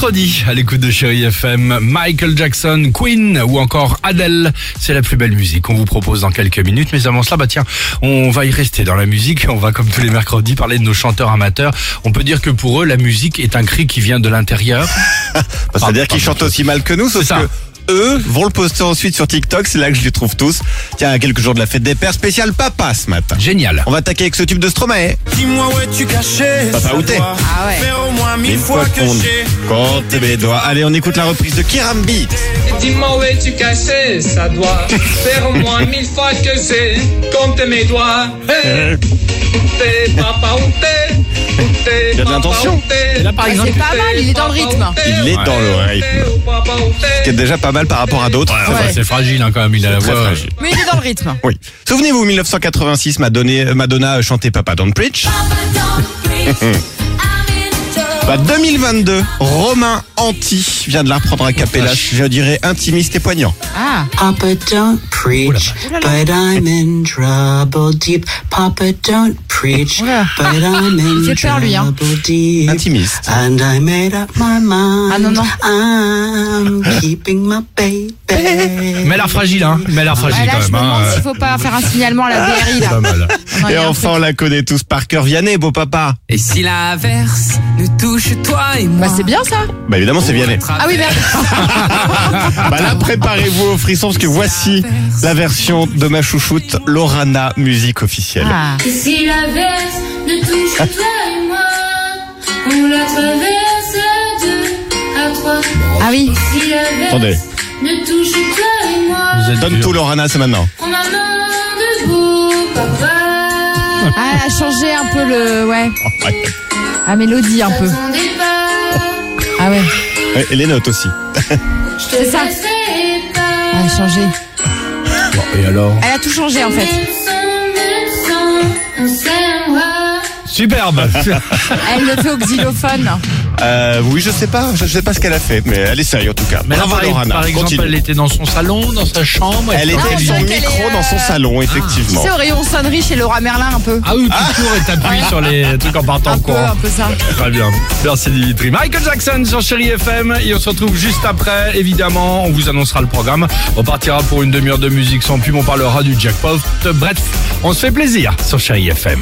mercredi à l'écoute de Chéri FM. Michael Jackson, Queen ou encore Adele. C'est la plus belle musique qu'on vous propose dans quelques minutes. Mais avant cela, bah tiens, on va y rester dans la musique. On va comme tous les mercredis parler de nos chanteurs amateurs. On peut dire que pour eux, la musique est un cri qui vient de l'intérieur. Bah, C'est-à-dire qu'ils chantent aussi mal que nous, sauf C'est ça. que eux vont le poster ensuite sur TikTok. C'est là que je les trouve tous. Tiens, à quelques jours de la fête des pères, spécial papa ce matin. Génial. On va attaquer avec ce tube de Stromae. Dis-moi où es-tu caché? Papa, où t'es? Ah ouais. Faire au moins mille Une fois que compte mes doigts. Allez, on écoute la reprise de Kiram Beat. Dis-moi où es-tu caché, ça doit faire au moins mille fois que j'ai compté mes doigts. Hey, où t'es, papa, Où t'es, Il y a de l'intention. Là, par exemple, c'est pas mal, il est dans le rythme. Il est dans le rythme. Ce qui est déjà pas mal par rapport à d'autres. Ouais, c'est fragile hein, quand même. Il a la voix. fragile. Mais il est dans le rythme. Oui. Souvenez-vous, 1986, Madonna, Madonna chantait Papa Don't Preach. Bah, 2022, Romain Anti vient de la reprendre à Capella. Je dirais intimiste et poignant. Ah, Papa don't preach, but I'm in trouble deep. Papa don't preach, Oula. but I'm Il in fait peur, lui, hein. trouble deep. Intimiste. And I made up my mind. Ah, non, non. I'm keeping my baby. Mais l'air fragile, hein. Mais l'air fragile Ah, là, quand je même. me demande hein. s'il faut pas faire un signalement à la BRI, là. Pas mal. Et a un enfin, on la connaît tous par cœur. Vianney, beau papa. Et si l'inverse nous touche toi et moi Bah, c'est bien ça. Bah, évidemment, c'est Vianney. Ah oui, merde. Bah là, préparez-vous au frisson parce que voici la version de ma chouchoute, Lorana, musique officielle. Ah. Si la verse ne touche toi et moi, on la traverse à deux, à trois. Ah oui. Si la verse Attendez. ne touche toi et moi, Vous êtes Donne dur. tout, Lorana, c'est maintenant. on a main de beau papa. Ah, elle a changé un peu le. Ouais. La mélodie un peu. Ah ouais. Ouais, et les notes aussi. C'est ça. pas. Elle a changé. Et alors Elle a tout changé en fait. Superbe. Elle le fait au xylophone. Euh, oui, je sais pas, je sais pas ce qu'elle a fait, mais elle essaye en tout cas. Mais là, Bravo par, Lorana, par exemple, continue. elle était dans son salon, dans sa chambre. Elle était- Ah, avec son qu'elle micro est, dans son euh, salon, Tu effectivement. sais, au rayon sonnerie chez Laura Merlin un peu. Ah oui, tu cours et t'appuies sur les trucs en partant Un en peu, courant. un peu ça. Très bien. Merci Dimitri. Michael Jackson sur Chéri FM. Et on se retrouve juste après. Évidemment, on vous annoncera le programme. On partira pour une demi-heure de musique sans pub. On parlera du jackpot. Bref, on se fait plaisir sur Chéri FM.